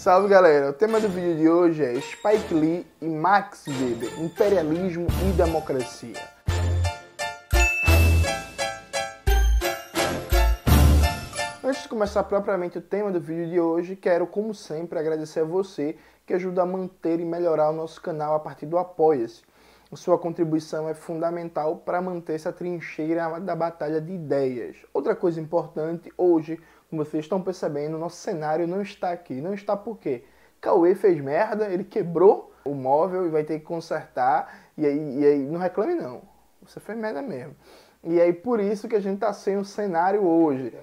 Salve galera, o tema do vídeo de hoje é Spike Lee e Max Weber, Imperialismo e Democracia. Antes de começar propriamente o tema do vídeo de hoje, quero, como sempre, agradecer a você que ajuda a manter e melhorar o nosso canal a partir do Apoia-se. Sua contribuição é fundamental para manter essa trincheira da batalha de ideias. Outra coisa importante, hoje como vocês estão percebendo, nosso cenário não está aqui. Não está por quê? Cauê fez merda, ele quebrou o móvel e vai ter que consertar. E aí, e aí não reclame não. Você fez merda mesmo. E aí por isso que a gente está sem o cenário hoje.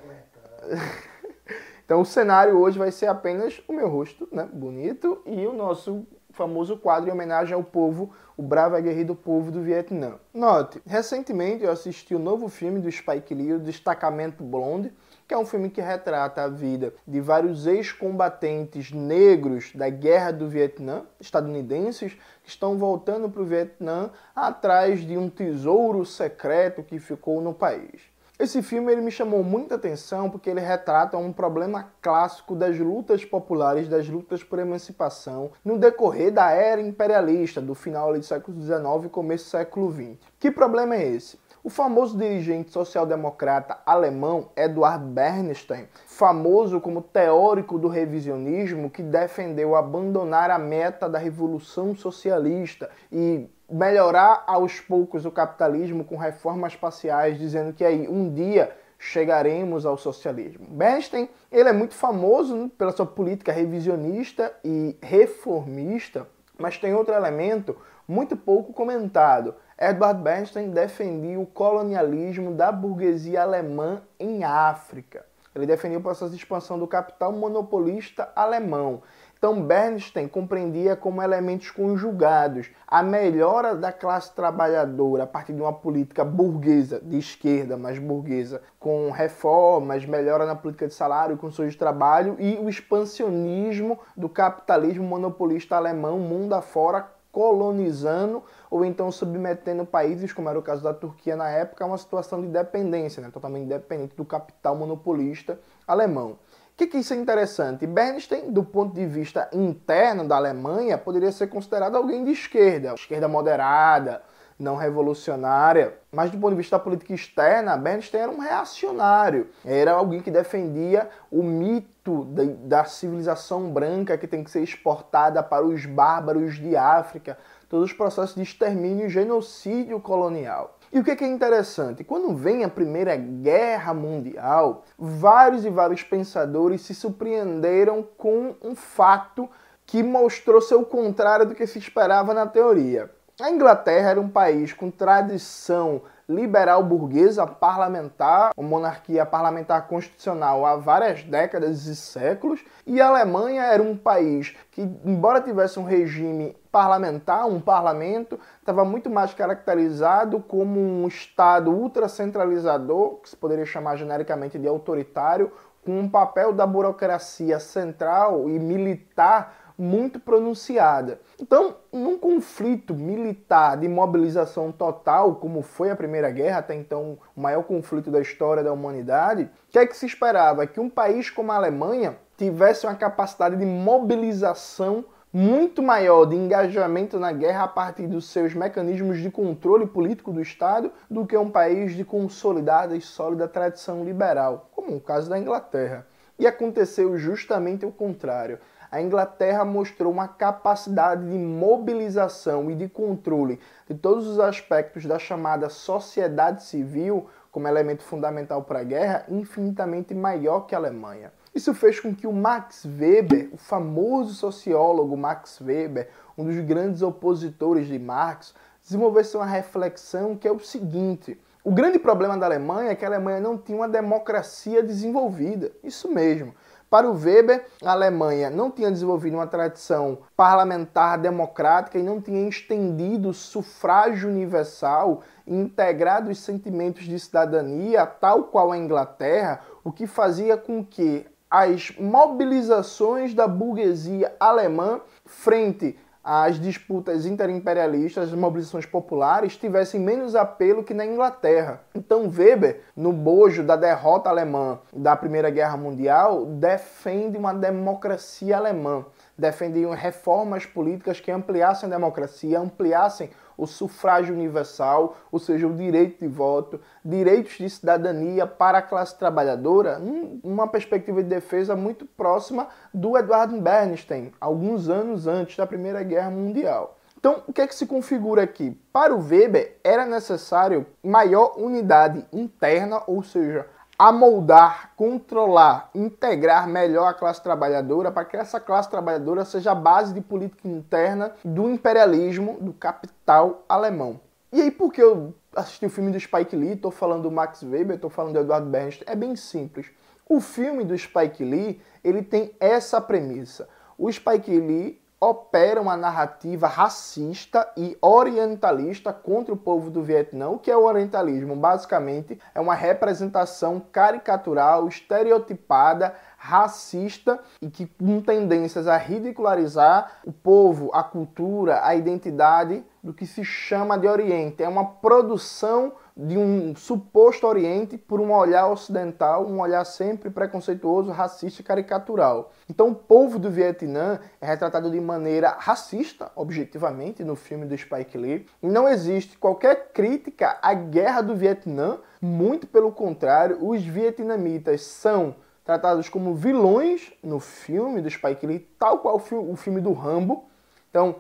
então o cenário hoje vai ser apenas o meu rosto, né, bonito, e o nosso famoso quadro em homenagem ao povo, o bravo e aguerrido povo do Vietnã. Note, recentemente eu assisti o novo filme do Spike Lee, o Destacamento Blonde, que é um filme que retrata a vida de vários ex-combatentes negros da Guerra do Vietnã, estadunidenses, que estão voltando para o Vietnã atrás de um tesouro secreto que ficou no país. Esse filme ele me chamou muita atenção porque ele retrata um problema clássico das lutas populares, das lutas por emancipação, no decorrer da era imperialista, do final do século XIX e começo do século XX. Que problema é esse? O famoso dirigente social-democrata alemão Eduard Bernstein, famoso como teórico do revisionismo, que defendeu abandonar a meta da revolução socialista e melhorar aos poucos o capitalismo com reformas parciais, dizendo que aí um dia chegaremos ao socialismo. Bernstein, ele é muito famoso pela sua política revisionista e reformista, mas tem outro elemento muito pouco comentado. Edward Bernstein defendia o colonialismo da burguesia alemã em África. Ele defendia o processo de expansão do capital monopolista alemão. Então, Bernstein compreendia como elementos conjugados a melhora da classe trabalhadora a partir de uma política burguesa, de esquerda, mas burguesa, com reformas, melhora na política de salário e condições de trabalho, e o expansionismo do capitalismo monopolista alemão mundo afora colonizando ou então submetendo países, como era o caso da Turquia na época, a uma situação de dependência, né, totalmente dependente do capital monopolista alemão. O que, que isso é interessante? Bernstein, do ponto de vista interno da Alemanha, poderia ser considerado alguém de esquerda, esquerda moderada, não revolucionária, mas do ponto de vista da política externa, Bernstein era um reacionário, era alguém que defendia o mito da civilização branca que tem que ser exportada para os bárbaros de África, todos os processos de extermínio e genocídio colonial. E o que é interessante? Quando vem a Primeira Guerra Mundial, vários e vários pensadores se surpreenderam com um fato que mostrou ser o contrário do que se esperava na teoria. A Inglaterra era um país com tradição liberal burguesa parlamentar, uma monarquia parlamentar constitucional há várias décadas e séculos, e a Alemanha era um país que, embora tivesse um regime parlamentar, um parlamento, estava muito mais caracterizado como um Estado ultracentralizador, que se poderia chamar genericamente de autoritário, com um papel da burocracia central e militar muito pronunciada. Então, num conflito militar de mobilização total, como foi a Primeira Guerra, até então o maior conflito da história da humanidade, o que é que se esperava? Que um país como a Alemanha tivesse uma capacidade de mobilização muito maior de engajamento na guerra a partir dos seus mecanismos de controle político do Estado do que um país de consolidada e sólida tradição liberal, como o caso da Inglaterra. E aconteceu justamente o contrário a Inglaterra mostrou uma capacidade de mobilização e de controle de todos os aspectos da chamada sociedade civil como elemento fundamental para a guerra infinitamente maior que a Alemanha. Isso fez com que o Max Weber, o famoso sociólogo Max Weber, um dos grandes opositores de Marx, desenvolvesse uma reflexão que é o seguinte: o grande problema da Alemanha é que a Alemanha não tinha uma democracia desenvolvida. Isso mesmo. Para o Weber, a Alemanha não tinha desenvolvido uma tradição parlamentar democrática e não tinha estendido o sufrágio universal e integrado os sentimentos de cidadania, tal qual a Inglaterra, o que fazia com que as mobilizações da burguesia alemã frente as disputas interimperialistas, as mobilizações populares tivessem menos apelo que na Inglaterra. Então Weber, no bojo da derrota alemã da Primeira Guerra Mundial, defende uma democracia alemã, defende reformas políticas que ampliassem a democracia, ampliassem o sufrágio universal, ou seja, o direito de voto, direitos de cidadania para a classe trabalhadora, uma perspectiva de defesa muito próxima do Eduardo Bernstein, alguns anos antes da Primeira Guerra Mundial. Então, o que é que se configura aqui? Para o Weber, era necessário maior unidade interna, ou seja, amoldar, controlar, integrar melhor a classe trabalhadora para que essa classe trabalhadora seja a base de política interna do imperialismo, do capital alemão. E aí, por que eu assisti o filme do Spike Lee, estou falando do Max Weber, estou falando do Eduardo Bernstein? É bem simples. O filme do Spike Lee, ele tem essa premissa. O Spike Lee opera uma narrativa racista e orientalista contra o povo do Vietnã. O que é o orientalismo? Basicamente, é uma representação caricatural, estereotipada, racista e que com tendências a ridicularizar o povo, a cultura, a identidade do que se chama de Oriente. É uma produção de um suposto Oriente por um olhar ocidental, um olhar sempre preconceituoso, racista e caricatural. Então, o povo do Vietnã é retratado de maneira racista, objetivamente, no filme do Spike Lee. E não existe qualquer crítica à guerra do Vietnã, muito pelo contrário, os vietnamitas são tratados como vilões no filme do Spike Lee, tal qual o filme do Rambo. Então,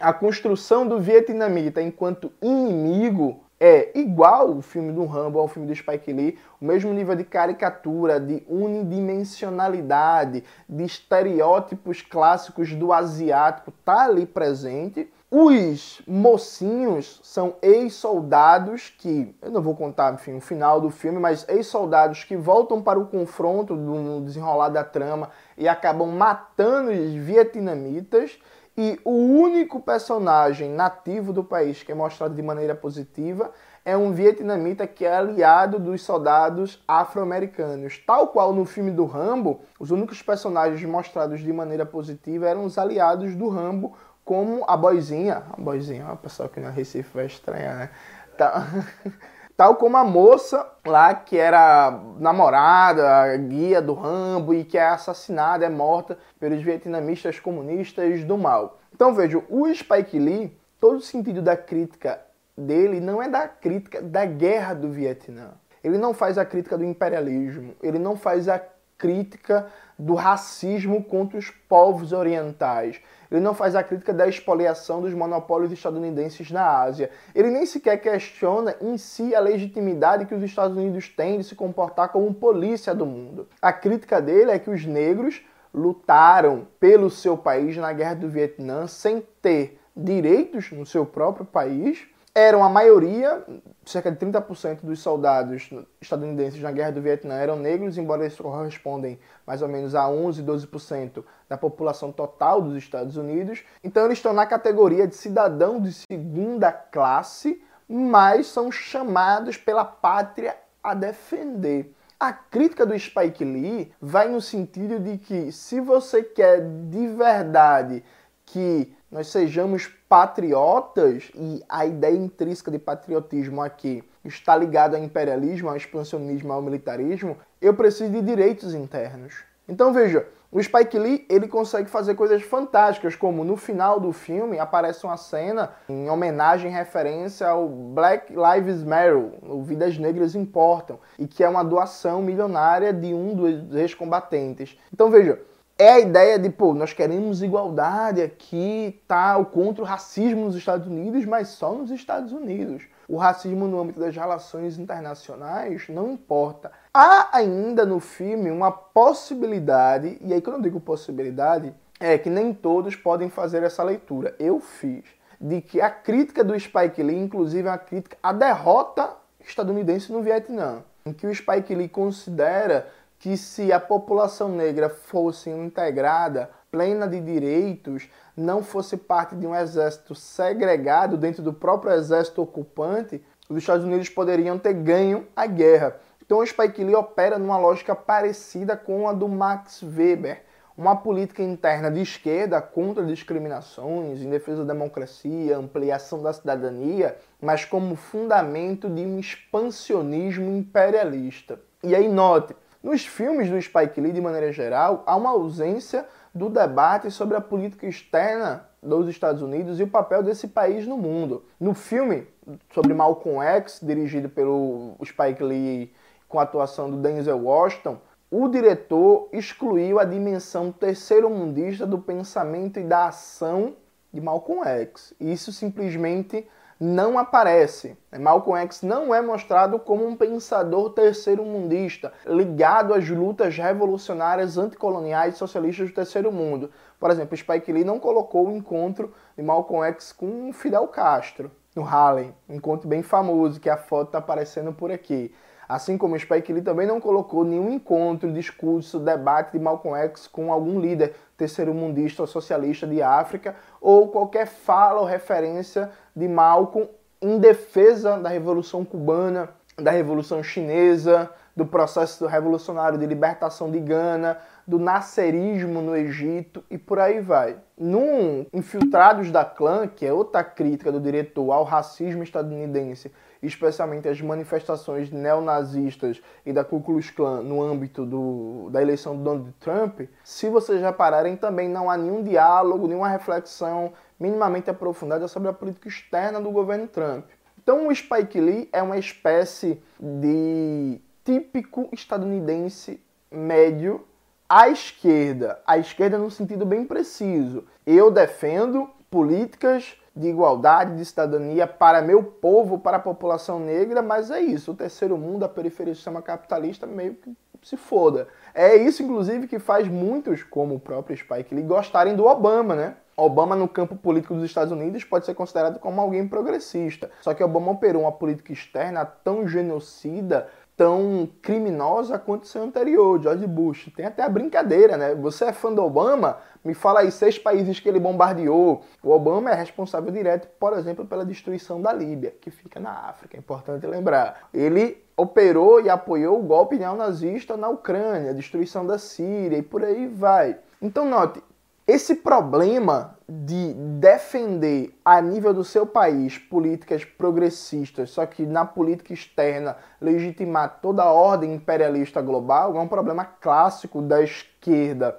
a construção do vietnamita enquanto inimigo é igual o filme do Rambo ao filme do Spike Lee, o mesmo nível de caricatura, de unidimensionalidade, de estereótipos clássicos do asiático tá ali presente. Os mocinhos são ex-soldados que, eu não vou contar, enfim, o final do filme, mas ex-soldados que voltam para o confronto no desenrolar da trama e acabam matando os vietnamitas. E o único personagem nativo do país que é mostrado de maneira positiva é um vietnamita que é aliado dos soldados afro-americanos. Tal qual no filme do Rambo, os únicos personagens mostrados de maneira positiva eram os aliados do Rambo, como a boizinha. A boizinha, o pessoal que na Recife vai estranhar, né? Tá. Tal como a moça lá que era namorada, guia do Rambo e que é assassinada, é morta pelos vietnamistas comunistas do mal. Então vejo, o Spike Lee, todo o sentido da crítica dele não é da crítica da guerra do Vietnã. Ele não faz a crítica do imperialismo, ele não faz a crítica do racismo contra os povos orientais. Ele não faz a crítica da expoliação dos monopólios estadunidenses na Ásia. Ele nem sequer questiona em si a legitimidade que os Estados Unidos têm de se comportar como polícia do mundo. A crítica dele é que os negros lutaram pelo seu país na Guerra do Vietnã sem ter direitos no seu próprio país eram a maioria, cerca de 30% dos soldados estadunidenses na Guerra do Vietnã eram negros, embora eles correspondem mais ou menos a 11, 12% da população total dos Estados Unidos. Então eles estão na categoria de cidadão de segunda classe, mas são chamados pela pátria a defender. A crítica do Spike Lee vai no sentido de que se você quer de verdade que nós sejamos patriotas, e a ideia intrínseca de patriotismo aqui está ligada ao imperialismo, ao expansionismo, ao militarismo, eu preciso de direitos internos. Então veja, o Spike Lee ele consegue fazer coisas fantásticas, como no final do filme aparece uma cena em homenagem, referência ao Black Lives Matter, o Vidas Negras Importam, e que é uma doação milionária de um dos ex-combatentes. Então veja, é a ideia de, pô, nós queremos igualdade aqui, tal, contra o racismo nos Estados Unidos, mas só nos Estados Unidos. O racismo no âmbito das relações internacionais não importa. Há ainda no filme uma possibilidade, e aí quando eu digo possibilidade, é que nem todos podem fazer essa leitura. Eu fiz. De que a crítica do Spike Lee, inclusive, é uma crítica à derrota estadunidense no Vietnã. Em que o Spike Lee considera que se a população negra fosse integrada, plena de direitos, não fosse parte de um exército segregado dentro do próprio exército ocupante, os Estados Unidos poderiam ter ganho a guerra. Então o Spike Lee opera numa lógica parecida com a do Max Weber, uma política interna de esquerda contra discriminações, em defesa da democracia, ampliação da cidadania, mas como fundamento de um expansionismo imperialista. E aí note, nos filmes do Spike Lee, de maneira geral, há uma ausência do debate sobre a política externa dos Estados Unidos e o papel desse país no mundo. No filme sobre Malcolm X, dirigido pelo Spike Lee com a atuação do Denzel Washington, o diretor excluiu a dimensão terceiro-mundista do pensamento e da ação de Malcolm X. Isso simplesmente não aparece. Malcolm X não é mostrado como um pensador terceiro-mundista, ligado às lutas revolucionárias anticoloniais e socialistas do terceiro mundo. Por exemplo, Spike Lee não colocou o encontro de Malcolm X com Fidel Castro no Harlem, um encontro bem famoso que a foto está aparecendo por aqui. Assim como Spike Lee também não colocou nenhum encontro, discurso, debate de Malcolm X com algum líder terceiro-mundista ou socialista de África, ou qualquer fala ou referência de Malcolm em defesa da Revolução Cubana, da Revolução Chinesa, do processo revolucionário de libertação de Gana, do nascerismo no Egito e por aí vai. Num Infiltrados da Clã, que é outra crítica do diretor ao racismo estadunidense, especialmente as manifestações neonazistas e da Ku Klux Klan no âmbito do, da eleição do Donald Trump, se vocês repararem, também não há nenhum diálogo, nenhuma reflexão minimamente aprofundada sobre a política externa do governo Trump. Então o Spike Lee é uma espécie de típico estadunidense médio à esquerda. À esquerda no sentido bem preciso. Eu defendo políticas de igualdade, de cidadania para meu povo, para a população negra, mas é isso. O terceiro mundo, a periferia do sistema capitalista, meio que se foda. É isso, inclusive, que faz muitos, como o próprio Spike Lee, gostarem do Obama, né? Obama, no campo político dos Estados Unidos, pode ser considerado como alguém progressista. Só que Obama operou uma política externa tão genocida, tão criminosa quanto seu anterior, George Bush. Tem até a brincadeira, né? Você é fã do Obama? Me fala aí seis países que ele bombardeou. O Obama é responsável direto, por exemplo, pela destruição da Líbia, que fica na África, é importante lembrar. Ele operou e apoiou o golpe neonazista na Ucrânia, a destruição da Síria e por aí vai. Então note, esse problema de defender a nível do seu país políticas progressistas, só que na política externa legitimar toda a ordem imperialista global, é um problema clássico da esquerda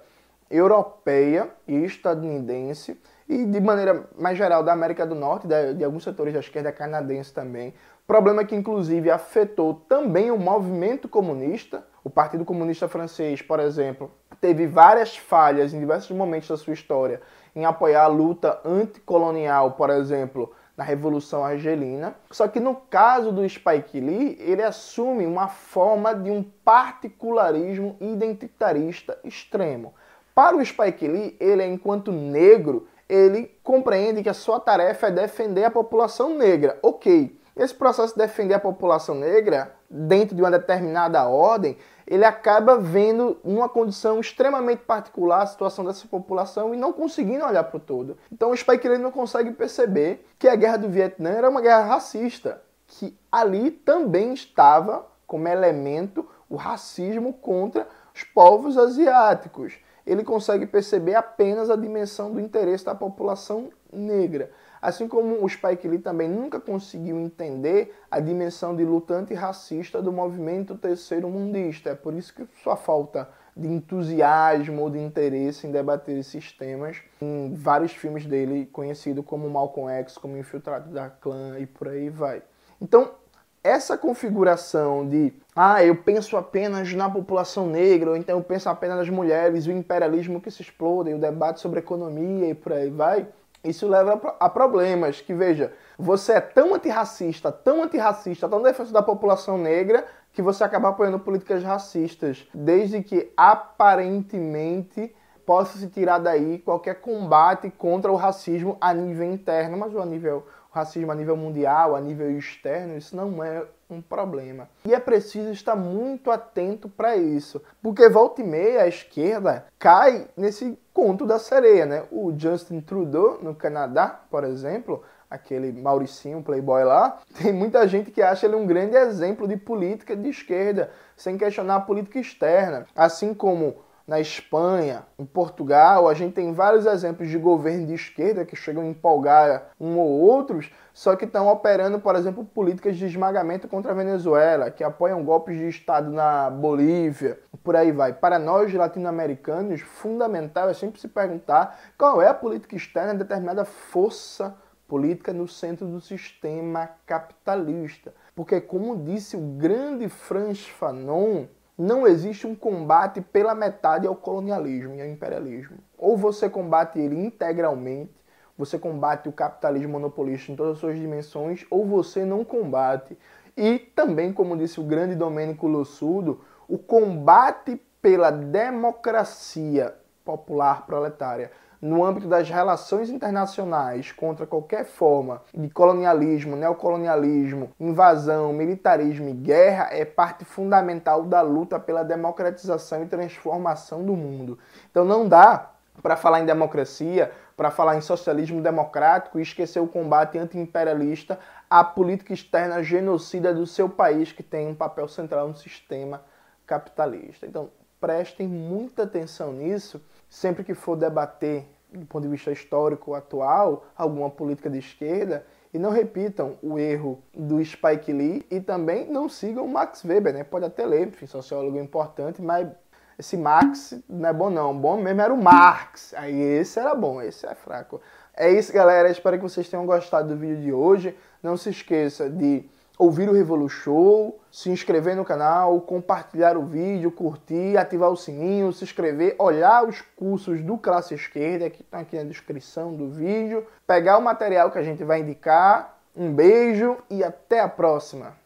europeia e estadunidense e de maneira mais geral da América do Norte, de, alguns setores da esquerda canadense também. Problema que inclusive afetou também o movimento comunista. O Partido Comunista Francês, por exemplo, teve várias falhas em diversos momentos da sua história em apoiar a luta anticolonial, por exemplo, na Revolução Argelina. Só que no caso do Spike Lee, ele assume uma forma de um particularismo identitarista extremo. Para o Spike Lee, ele, enquanto negro, ele compreende que a sua tarefa é defender a população negra. Ok, esse processo de defender a população negra dentro de uma determinada ordem ele acaba vendo numa condição extremamente particular a situação dessa população e não conseguindo olhar para o todo. Então o Spike Lee não consegue perceber que a guerra do Vietnã era uma guerra racista, que ali também estava como elemento o racismo contra os povos asiáticos. Ele consegue perceber apenas a dimensão do interesse da população negra. Assim como o Spike Lee também nunca conseguiu entender a dimensão de luta antirracista do movimento terceiro mundista. É por isso que sua falta de entusiasmo ou de interesse em debater esses temas em vários filmes dele, conhecido como Malcolm X, como Infiltrado da Clã e por aí vai. Então, essa configuração de ah, eu penso apenas na população negra, ou então eu penso apenas nas mulheres, o imperialismo que se explode, o debate sobre economia e por aí vai, isso leva a problemas. Que veja, você é tão antirracista, tão antirracista, tão defensor da população negra, que você acaba apoiando políticas racistas, desde que aparentemente possa se tirar daí qualquer combate contra o racismo a nível interno, mas a nível racismo a nível mundial, a nível externo, isso não é um problema. E é preciso estar muito atento para isso, porque volta e meia a esquerda cai nesse conto da sereia, né? O Justin Trudeau no Canadá, por exemplo, aquele Mauricinho playboy lá, tem muita gente que acha ele um grande exemplo de política de esquerda, sem questionar a política externa, assim como na Espanha, em Portugal, a gente tem vários exemplos de governo de esquerda que chegam a empolgar um ou outros, só que estão operando, por exemplo, políticas de esmagamento contra a Venezuela, que apoiam golpes de Estado na Bolívia, por aí vai. Para nós latino-americanos, fundamental é sempre se perguntar qual é a política externa de determinada força política no centro do sistema capitalista. Porque, como disse o grande Franz Fanon, não existe um combate pela metade ao colonialismo e ao imperialismo. Ou você combate ele integralmente, você combate o capitalismo monopolista em todas as suas dimensões, ou você não combate. E também, como disse o grande Domênico Lossudo, o combate pela democracia popular proletária no âmbito das relações internacionais contra qualquer forma de colonialismo, neocolonialismo, invasão, militarismo e guerra é parte fundamental da luta pela democratização e transformação do mundo. Então não dá para falar em democracia, para falar em socialismo democrático e esquecer o combate anti-imperialista à política externa genocida do seu país que tem um papel central no sistema capitalista. Então, prestem muita atenção nisso sempre que for debater do ponto de vista histórico atual, alguma política de esquerda e não repitam o erro do Spike Lee e também não sigam o Max Weber, né? Pode até ler, enfim, sociólogo importante, mas esse Max não é bom não. Bom mesmo era o Marx. Aí esse era bom, esse é fraco. É isso, galera. Espero que vocês tenham gostado do vídeo de hoje. Não se esqueça de ouvir o Revolu Show, se inscrever no canal, compartilhar o vídeo, curtir, ativar o sininho, se inscrever, olhar os cursos do Classe Esquerda que estão aqui na descrição do vídeo, pegar o material que a gente vai indicar. Um beijo e até a próxima!